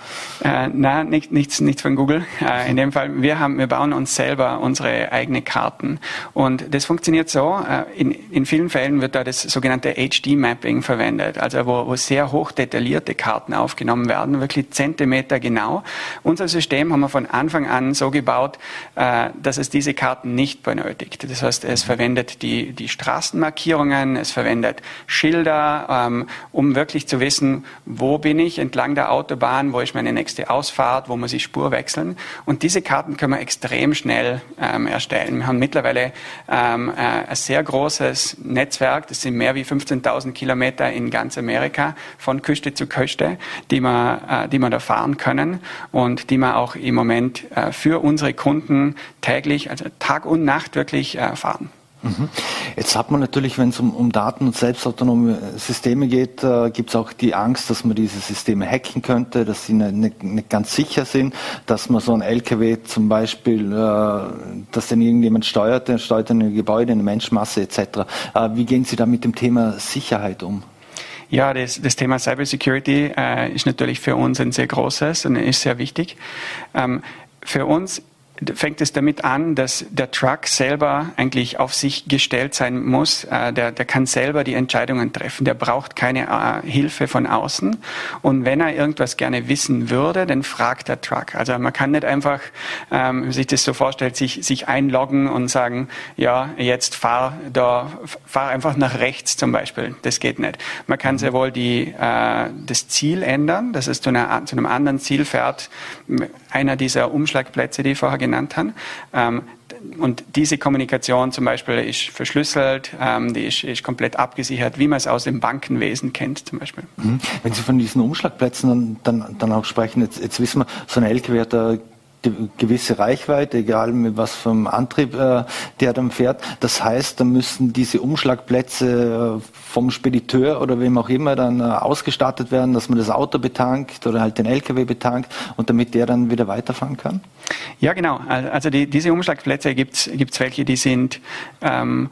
Äh, nein, nicht, nichts, nichts von Google. Äh, in dem Fall, wir, haben, wir bauen uns selber unsere eigenen Karten. Und das funktioniert so, äh, in, in vielen Fällen wird da das sogenannte HD-Mapping verwendet, also wo, wo sehr hoch detaillierte Karten aufgenommen werden, wirklich Zentimeter genau. Unser System haben wir von Anfang an so gebaut, äh, dass es diese Karten nicht benötigt. Das heißt, es verwendet die, die Straßen Straßenmarkierungen, es verwendet Schilder, ähm, um wirklich zu wissen, wo bin ich entlang der Autobahn, wo ist meine nächste Ausfahrt, wo muss ich Spur wechseln. Und diese Karten können wir extrem schnell ähm, erstellen. Wir haben mittlerweile ähm, äh, ein sehr großes Netzwerk, das sind mehr wie 15.000 Kilometer in ganz Amerika, von Küste zu Küste, die wir, äh, die wir da fahren können und die wir auch im Moment äh, für unsere Kunden täglich, also Tag und Nacht wirklich äh, fahren. Mhm. Jetzt hat man natürlich, wenn es um, um, Daten und selbstautonome Systeme geht, äh, gibt es auch die Angst, dass man diese Systeme hacken könnte, dass sie nicht, nicht, nicht ganz sicher sind, dass man so ein LKW zum Beispiel, äh, dass den irgendjemand steuert, der steuert ein Gebäude, eine Menschenmasse etc. Äh, wie gehen Sie da mit dem Thema Sicherheit um? Ja, das, das Thema Cybersecurity äh, ist natürlich für uns ein sehr großes und ist sehr wichtig. Ähm, für uns fängt es damit an, dass der Truck selber eigentlich auf sich gestellt sein muss. Äh, der, der kann selber die Entscheidungen treffen. Der braucht keine äh, Hilfe von außen. Und wenn er irgendwas gerne wissen würde, dann fragt der Truck. Also man kann nicht einfach, ähm, sich das so vorstellt, sich, sich einloggen und sagen, ja, jetzt fahr da, fahr einfach nach rechts zum Beispiel. Das geht nicht. Man kann sehr wohl die, äh, das Ziel ändern, dass es zu, einer, zu einem anderen Ziel fährt. Einer dieser Umschlagplätze, die ich vorher genannt haben. Ähm, und diese Kommunikation zum Beispiel ist verschlüsselt, ähm, die ist, ist, komplett abgesichert, wie man es aus dem Bankenwesen kennt zum Beispiel. Mhm. Wenn Sie von diesen Umschlagplätzen dann, dann, auch sprechen, jetzt, jetzt wissen wir, so ein LKW hat gewisse Reichweite, egal mit was vom Antrieb äh, der dann fährt. Das heißt, da müssen diese Umschlagplätze äh, vom Spediteur oder wem auch immer dann äh, ausgestattet werden, dass man das Auto betankt oder halt den LKW betankt und damit der dann wieder weiterfahren kann? Ja, genau. Also die, diese Umschlagplätze gibt es welche, die sind ähm,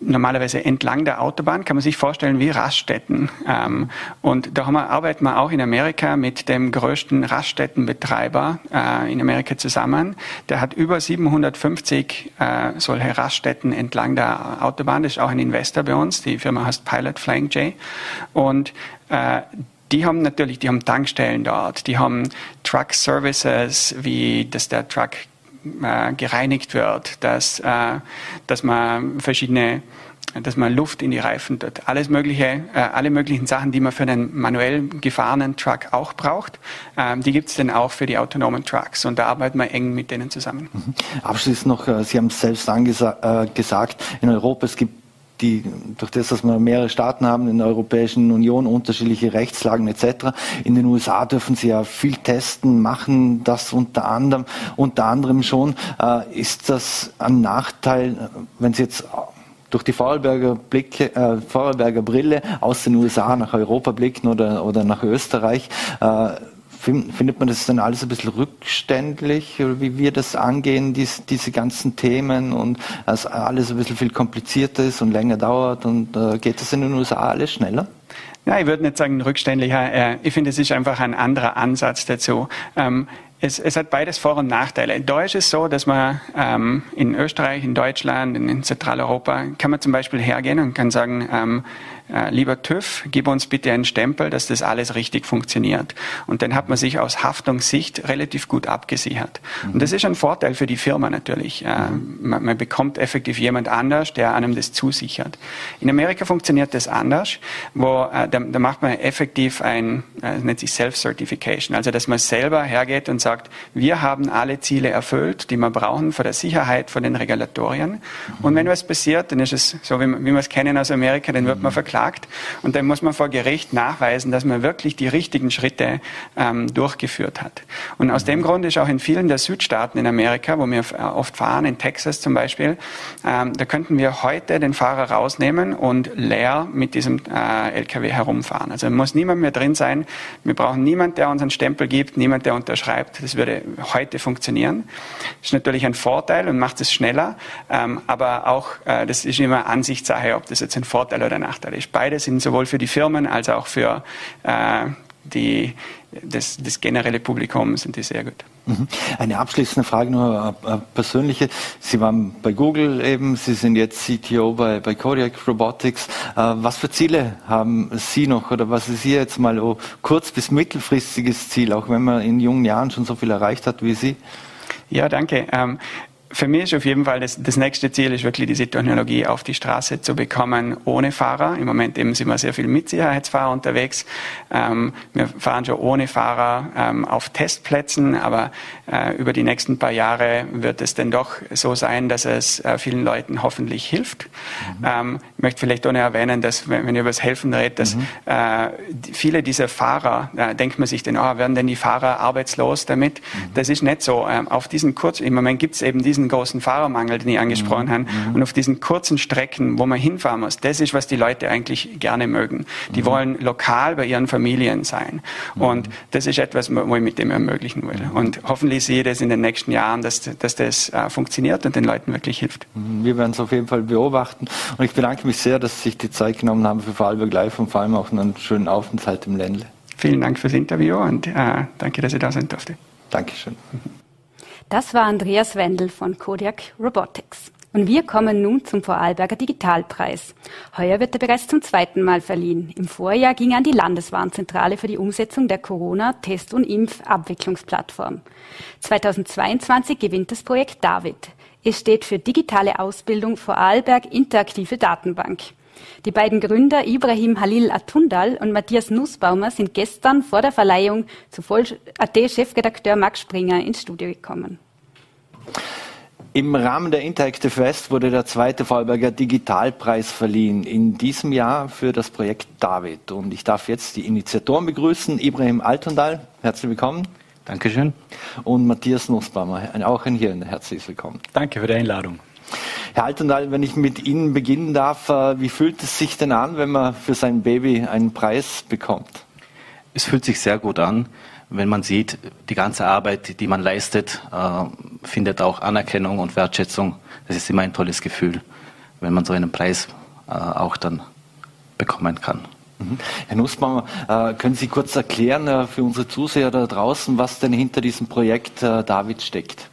normalerweise entlang der Autobahn, kann man sich vorstellen wie Raststätten. Ähm, und da haben wir, arbeiten wir auch in Amerika mit dem größten Raststättenbetreiber äh, in Amerika zusammen. Der hat über 750 äh, solche Raststätten entlang der Autobahn. Das ist auch ein Investor bei uns. Die Firma heißt Pilot Flying J. Und äh, die haben natürlich, die haben Tankstellen dort, die haben Truck Services, wie dass der Truck äh, gereinigt wird, dass, äh, dass man verschiedene dass man Luft in die Reifen tut. Alles mögliche, äh, alle möglichen Sachen, die man für einen manuell gefahrenen Truck auch braucht, ähm, die gibt es dann auch für die autonomen Trucks. Und da arbeiten wir eng mit denen zusammen. Mhm. Abschließend noch, Sie haben es selbst angesagt, in Europa, es gibt die, durch das, dass wir mehrere Staaten haben in der Europäischen Union, unterschiedliche Rechtslagen etc. In den USA dürfen sie ja viel testen, machen das unter anderem, unter anderem schon. Äh, ist das ein Nachteil, wenn Sie jetzt durch die Vorarlberger, Blicke, äh, Vorarlberger Brille aus den USA nach Europa blicken oder, oder nach Österreich? Äh, findet man das dann alles ein bisschen rückständlich, wie wir das angehen, dies, diese ganzen Themen und dass alles ein bisschen viel komplizierter ist und länger dauert und äh, geht das in den USA alles schneller? Ja, ich würde nicht sagen rückständlicher. Äh, ich finde, es ist einfach ein anderer Ansatz dazu. Ähm, es, es, hat beides Vor- und Nachteile. Da ist es so, dass man ähm, in Österreich, in Deutschland, in, in, Zentraleuropa, kann man zum Beispiel hergehen und kann sagen, ähm, äh, lieber TÜV, gib uns bitte einen Stempel, dass das alles richtig funktioniert. Und dann hat man sich aus Haftungssicht relativ gut abgesichert. Mhm. Und das ist ein Vorteil für die Firma natürlich. Äh, man, man, bekommt effektiv jemand anders, der einem das zusichert. In Amerika funktioniert das anders, wo äh, da, da, macht man effektiv ein, äh, nennt sich Self-Certification, also dass man selber hergeht und sagt, wir haben alle Ziele erfüllt, die wir brauchen für der Sicherheit, von den Regulatorien. Mhm. Und wenn was passiert, dann ist es so, wie, wie wir es kennen aus Amerika, dann wird man verklagt beklagt. Und dann muss man vor Gericht nachweisen, dass man wirklich die richtigen Schritte ähm, durchgeführt hat. Und aus dem Grund ist auch in vielen der Südstaaten in Amerika, wo wir äh, oft fahren, in Texas zum Beispiel, ähm, da könnten wir heute den Fahrer rausnehmen und leer mit diesem äh, LKW herumfahren. Also muss niemand mehr drin sein. Wir brauchen niemand, der uns einen Stempel gibt, niemand, der unterschreibt. Das würde heute funktionieren. Das ist natürlich ein Vorteil und macht es schneller. Ähm, aber auch, äh, das ist immer Ansichtssache, ob das jetzt ein Vorteil oder ein Nachteil ist. Beide sind sowohl für die Firmen als auch für äh, die, das, das, generelle Publikum sind die sehr gut. Mhm. Eine abschließende Frage nur eine persönliche. Sie waren bei Google eben, Sie sind jetzt CTO bei, bei Kodiak Robotics. Äh, was für Ziele haben Sie noch oder was ist Ihr jetzt mal oh, kurz- bis mittelfristiges Ziel, auch wenn man in jungen Jahren schon so viel erreicht hat wie Sie? Ja, danke. Für mich ist auf jeden Fall das, das nächste Ziel, ist wirklich diese Technologie auf die Straße zu bekommen ohne Fahrer. Im Moment eben sind wir sehr viel mit Sicherheitsfahrer unterwegs. Ähm, wir fahren schon ohne Fahrer ähm, auf Testplätzen, aber äh, über die nächsten paar Jahre wird es denn doch so sein, dass es äh, vielen Leuten hoffentlich hilft. Mhm. Ähm, möchte vielleicht auch noch erwähnen, dass wenn, ich über das Helfen rede, dass mhm. äh, viele dieser Fahrer, da denkt man sich denn, oh, werden denn die Fahrer arbeitslos damit? Mhm. Das ist nicht so. Ähm, auf diesen kurz, im Moment gibt es eben diesen großen Fahrermangel, den ich angesprochen mhm. habe, mhm. und auf diesen kurzen Strecken, wo man hinfahren muss, das ist, was die Leute eigentlich gerne mögen. Die mhm. wollen lokal bei ihren Familien sein. Mhm. Und das ist etwas, wo ich mit dem ermöglichen will. Und hoffentlich sehe ich das in den nächsten Jahren, dass, dass das äh, funktioniert und den Leuten wirklich hilft. Wir werden es auf jeden Fall beobachten. Und ich bedanke mich sehr, dass Sie sich die Zeit genommen haben für Vorarlberg Live und vor allem auch einen schönen Aufenthalt im Ländle. Vielen Dank fürs Interview und äh, danke, dass ich da sein durfte. Dankeschön. Das war Andreas Wendel von Kodiak Robotics. Und wir kommen nun zum Vorarlberger Digitalpreis. Heuer wird er bereits zum zweiten Mal verliehen. Im Vorjahr ging er an die Landeswarnzentrale für die Umsetzung der Corona-Test- und Impfabwicklungsplattform. 2022 gewinnt das Projekt David. Es steht für digitale Ausbildung Vorarlberg Interaktive Datenbank. Die beiden Gründer Ibrahim Halil Atundal und Matthias Nussbaumer sind gestern vor der Verleihung zu Voll.at-Chefredakteur Max Springer ins Studio gekommen. Im Rahmen der Interactive West wurde der zweite Vorarlberger Digitalpreis verliehen. In diesem Jahr für das Projekt David. Und ich darf jetzt die Initiatoren begrüßen. Ibrahim Altundal, herzlich willkommen. Dankeschön. Und Matthias Nussbaumer, auch ein Hirn, herzlich willkommen. Danke für die Einladung. Herr Altendal, wenn ich mit Ihnen beginnen darf, äh, wie fühlt es sich denn an, wenn man für sein Baby einen Preis bekommt? Es fühlt sich sehr gut an, wenn man sieht, die ganze Arbeit, die man leistet, äh, findet auch Anerkennung und Wertschätzung. Das ist immer ein tolles Gefühl, wenn man so einen Preis äh, auch dann bekommen kann. Mhm. Herr Nussbaumer, äh, können Sie kurz erklären äh, für unsere Zuseher da draußen, was denn hinter diesem Projekt äh, David steckt?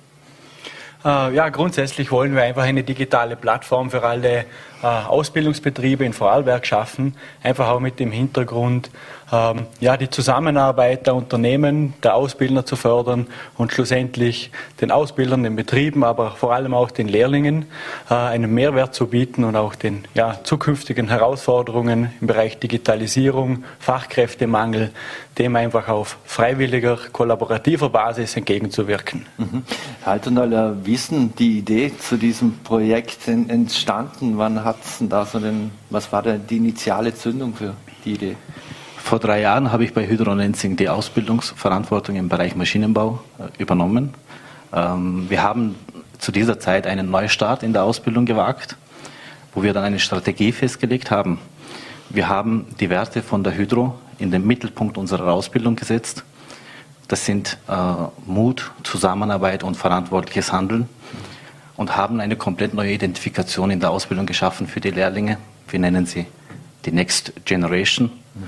Ja, grundsätzlich wollen wir einfach eine digitale Plattform für alle Ausbildungsbetriebe in Vorarlberg schaffen, einfach auch mit dem Hintergrund, ähm, ja, die Zusammenarbeit der Unternehmen, der Ausbildner zu fördern und schlussendlich den Ausbildern, den Betrieben, aber vor allem auch den Lehrlingen äh, einen Mehrwert zu bieten und auch den ja, zukünftigen Herausforderungen im Bereich Digitalisierung, Fachkräftemangel, dem einfach auf freiwilliger, kollaborativer Basis entgegenzuwirken. Mhm. Alle wissen die Idee zu diesem Projekt entstanden? Wann hat es denn da so den, was war denn die initiale Zündung für die Idee? Vor drei Jahren habe ich bei Hydronensing die Ausbildungsverantwortung im Bereich Maschinenbau äh, übernommen. Ähm, wir haben zu dieser Zeit einen Neustart in der Ausbildung gewagt, wo wir dann eine Strategie festgelegt haben. Wir haben die Werte von der Hydro in den Mittelpunkt unserer Ausbildung gesetzt. Das sind äh, Mut, Zusammenarbeit und verantwortliches Handeln und haben eine komplett neue Identifikation in der Ausbildung geschaffen für die Lehrlinge. Wir nennen sie die Next Generation. Mhm.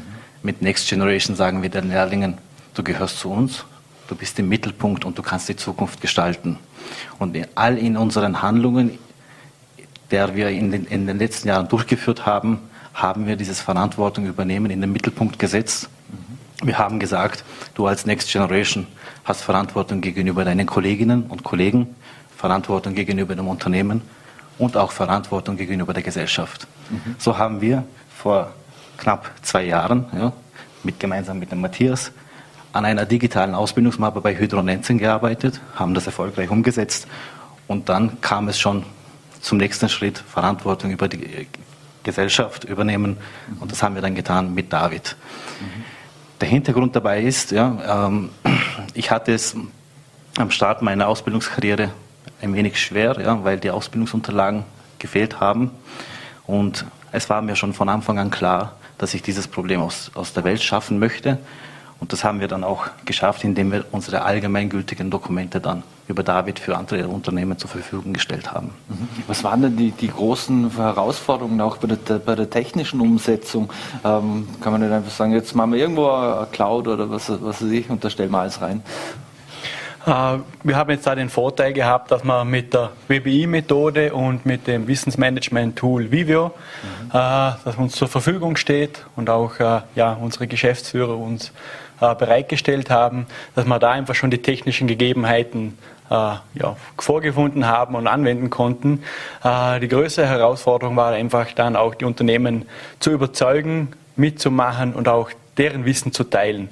Mit Next Generation sagen wir den Lehrlingen, du gehörst zu uns, du bist im Mittelpunkt und du kannst die Zukunft gestalten. Und in all in unseren Handlungen, der wir in den, in den letzten Jahren durchgeführt haben, haben wir dieses Verantwortung übernehmen in den Mittelpunkt gesetzt. Wir haben gesagt, du als Next Generation hast Verantwortung gegenüber deinen Kolleginnen und Kollegen, Verantwortung gegenüber dem Unternehmen und auch Verantwortung gegenüber der Gesellschaft. Mhm. So haben wir vor knapp zwei Jahren, ja, mit, gemeinsam mit dem Matthias, an einer digitalen Ausbildungsmappe bei Hydronenzen gearbeitet, haben das erfolgreich umgesetzt und dann kam es schon zum nächsten Schritt, Verantwortung über die Gesellschaft übernehmen und das haben wir dann getan mit David. Mhm. Der Hintergrund dabei ist, ja, ähm, ich hatte es am Start meiner Ausbildungskarriere ein wenig schwer, ja, weil die Ausbildungsunterlagen gefehlt haben und es war mir schon von Anfang an klar, dass ich dieses Problem aus, aus der Welt schaffen möchte. Und das haben wir dann auch geschafft, indem wir unsere allgemeingültigen Dokumente dann über David für andere Unternehmen zur Verfügung gestellt haben. Mhm. Was waren denn die, die großen Herausforderungen auch bei der, bei der technischen Umsetzung? Ähm, kann man nicht einfach sagen, jetzt machen wir irgendwo eine Cloud oder was, was weiß ich und da stellen wir alles rein? Äh, wir haben jetzt da den Vorteil gehabt, dass wir mit der WBI-Methode und mit dem Wissensmanagement-Tool Vivio, mhm. das uns zur Verfügung steht und auch äh, ja, unsere Geschäftsführer uns bereitgestellt haben, dass wir da einfach schon die technischen Gegebenheiten ja, vorgefunden haben und anwenden konnten. die größte Herausforderung war einfach dann auch die Unternehmen zu überzeugen, mitzumachen und auch deren Wissen zu teilen.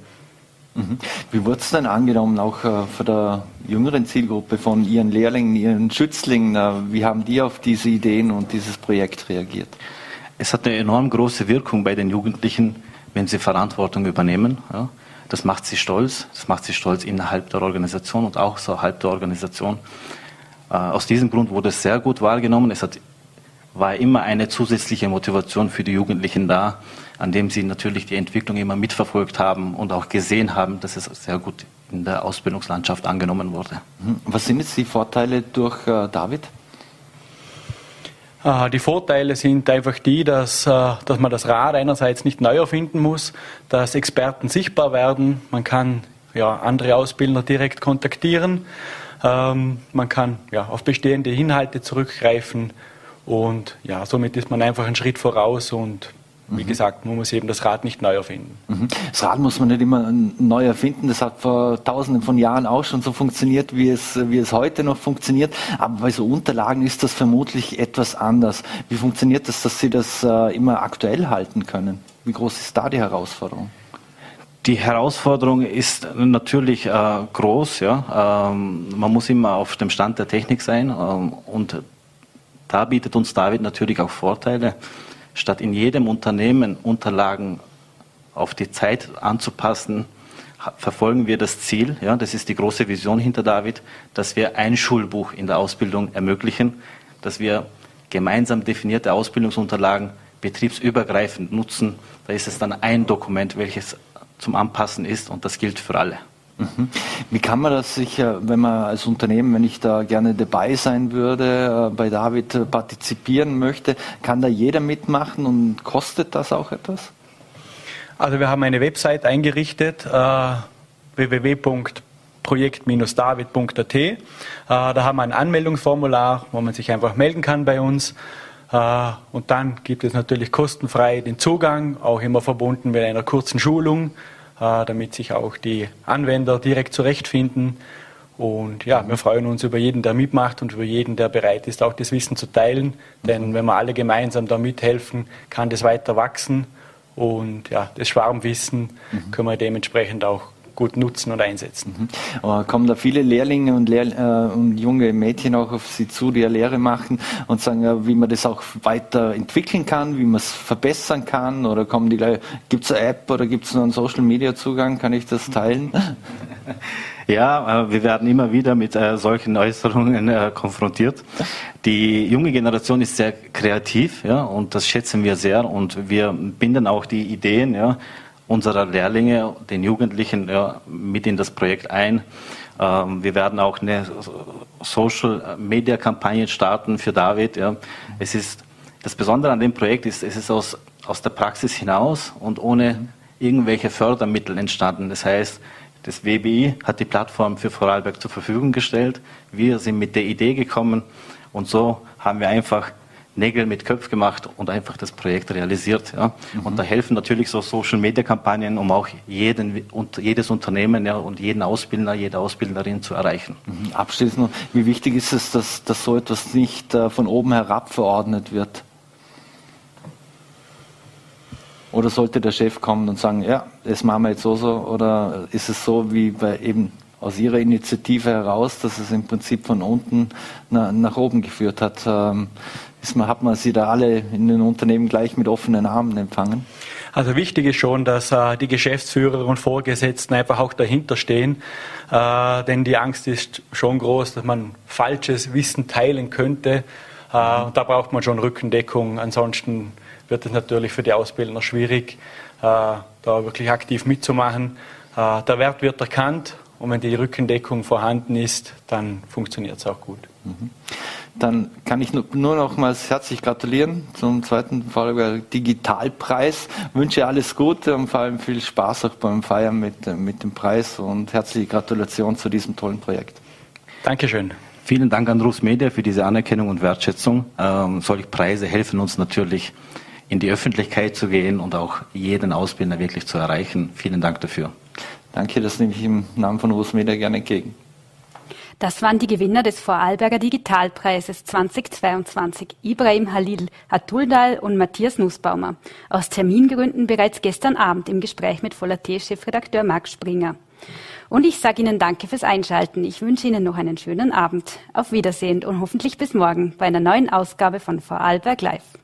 Mhm. Wie wurde es denn angenommen, auch äh, von der jüngeren Zielgruppe, von Ihren Lehrlingen, Ihren Schützlingen? Äh, wie haben die auf diese Ideen und dieses Projekt reagiert? Es hat eine enorm große Wirkung bei den Jugendlichen, wenn sie Verantwortung übernehmen. Das macht sie stolz. Das macht sie stolz innerhalb der Organisation und auch außerhalb der Organisation. Äh, aus diesem Grund wurde es sehr gut wahrgenommen. Es hat, war immer eine zusätzliche Motivation für die Jugendlichen da, an dem sie natürlich die Entwicklung immer mitverfolgt haben und auch gesehen haben, dass es sehr gut in der Ausbildungslandschaft angenommen wurde. Mhm. Was sind jetzt die Vorteile durch äh, David? Äh, die Vorteile sind einfach die, dass, äh, dass man das Rad einerseits nicht neu erfinden muss, dass Experten sichtbar werden, man kann ja, andere Ausbildner direkt kontaktieren, ähm, man kann ja, auf bestehende Inhalte zurückgreifen und ja, somit ist man einfach einen Schritt voraus und wie mhm. gesagt, man muss eben das Rad nicht neu erfinden. Mhm. Das Rad muss man nicht immer neu erfinden. Das hat vor tausenden von Jahren auch schon so funktioniert, wie es, wie es heute noch funktioniert. Aber bei so Unterlagen ist das vermutlich etwas anders. Wie funktioniert das, dass Sie das äh, immer aktuell halten können? Wie groß ist da die Herausforderung? Die Herausforderung ist natürlich äh, groß. Ja? Ähm, man muss immer auf dem Stand der Technik sein. Ähm, und da bietet uns David natürlich auch Vorteile statt in jedem Unternehmen Unterlagen auf die Zeit anzupassen, verfolgen wir das Ziel, ja, das ist die große Vision hinter David, dass wir ein Schulbuch in der Ausbildung ermöglichen, dass wir gemeinsam definierte Ausbildungsunterlagen betriebsübergreifend nutzen. Da ist es dann ein Dokument, welches zum Anpassen ist und das gilt für alle. Mhm. Wie kann man das sicher, wenn man als Unternehmen, wenn ich da gerne dabei sein würde, äh, bei David partizipieren möchte, kann da jeder mitmachen und kostet das auch etwas? Also wir haben eine Website eingerichtet, äh, www.projekt-david.at. Äh, da haben wir ein Anmeldungsformular, wo man sich einfach melden kann bei uns. Äh, und dann gibt es natürlich kostenfrei den Zugang, auch immer verbunden mit einer kurzen Schulung, äh, damit sich auch die Anwender direkt zurechtfinden. Und ja, wir freuen uns über jeden, der mitmacht und über jeden, der bereit ist, auch das Wissen zu teilen. Denn wenn wir alle gemeinsam da mithelfen, kann das weiter wachsen. Und ja, das Schwarmwissen mhm. können wir dementsprechend auch gut nutzen und einsetzen. Mhm. Aber kommen da viele Lehrlinge und, Lehr äh, und, junge Mädchen auch auf Sie zu, die eine Lehre machen und sagen, äh, wie man das auch weiter entwickeln kann, wie man es verbessern kann? Oder kommen die gibt es eine App oder gibt es noch einen Social Media Zugang? Kann ich das teilen? *laughs* Ja, äh, wir werden immer wieder mit äh, solchen Äußerungen äh, konfrontiert. Die junge Generation ist sehr kreativ, ja, und das schätzen wir sehr und wir binden auch die Ideen, ja, unserer Lehrlinge, den Jugendlichen, ja, mit in das Projekt ein. Ähm, wir werden auch eine Social-Media-Kampagne starten für David. Ja. Es ist, das Besondere an dem Projekt ist, es ist aus, aus der Praxis hinaus und ohne irgendwelche Fördermittel entstanden. Das heißt, das WBI hat die Plattform für Vorarlberg zur Verfügung gestellt. Wir sind mit der Idee gekommen und so haben wir einfach Nägel mit Köpf gemacht und einfach das Projekt realisiert. Ja. Mhm. Und da helfen natürlich so Social-Media-Kampagnen, um auch jeden und jedes Unternehmen ja, und jeden Ausbilder, jede Ausbilderin zu erreichen. Mhm. Abschließend noch, wie wichtig ist es, dass, dass so etwas nicht äh, von oben herab verordnet wird? Oder sollte der Chef kommen und sagen, ja, das machen wir jetzt so so? Oder ist es so wie bei eben aus Ihrer Initiative heraus, dass es im Prinzip von unten nach, nach oben geführt hat? Ähm, ist man, hat man Sie da alle in den Unternehmen gleich mit offenen Armen empfangen? Also wichtig ist schon, dass äh, die Geschäftsführer und Vorgesetzten einfach auch dahinter stehen, äh, denn die Angst ist schon groß, dass man falsches Wissen teilen könnte. Äh, und da braucht man schon Rückendeckung. Ansonsten wird es natürlich für die Ausbildner schwierig, äh, da wirklich aktiv mitzumachen. Äh, der Wert wird erkannt und wenn die Rückendeckung vorhanden ist, dann funktioniert es auch gut. Mhm. Dann kann ich nur nochmals herzlich gratulieren zum zweiten Vorarlberger Digitalpreis. Wünsche alles Gute und vor allem viel Spaß auch beim Feiern mit, mit dem Preis und herzliche Gratulation zu diesem tollen Projekt. Dankeschön. Vielen Dank an Rus Media für diese Anerkennung und Wertschätzung. Ähm, solche Preise helfen uns natürlich, in die Öffentlichkeit zu gehen und auch jeden Ausbilder wirklich zu erreichen. Vielen Dank dafür. Danke, das nehme ich im Namen von Rus Media gerne entgegen. Das waren die Gewinner des Vorarlberger Digitalpreises 2022, Ibrahim Halil Hatuldal und Matthias Nussbaumer. Aus Termingründen bereits gestern Abend im Gespräch mit Voller T-Chefredakteur Marc Springer. Und ich sage Ihnen danke fürs Einschalten. Ich wünsche Ihnen noch einen schönen Abend. Auf Wiedersehen und hoffentlich bis morgen bei einer neuen Ausgabe von Vorarlberg Live.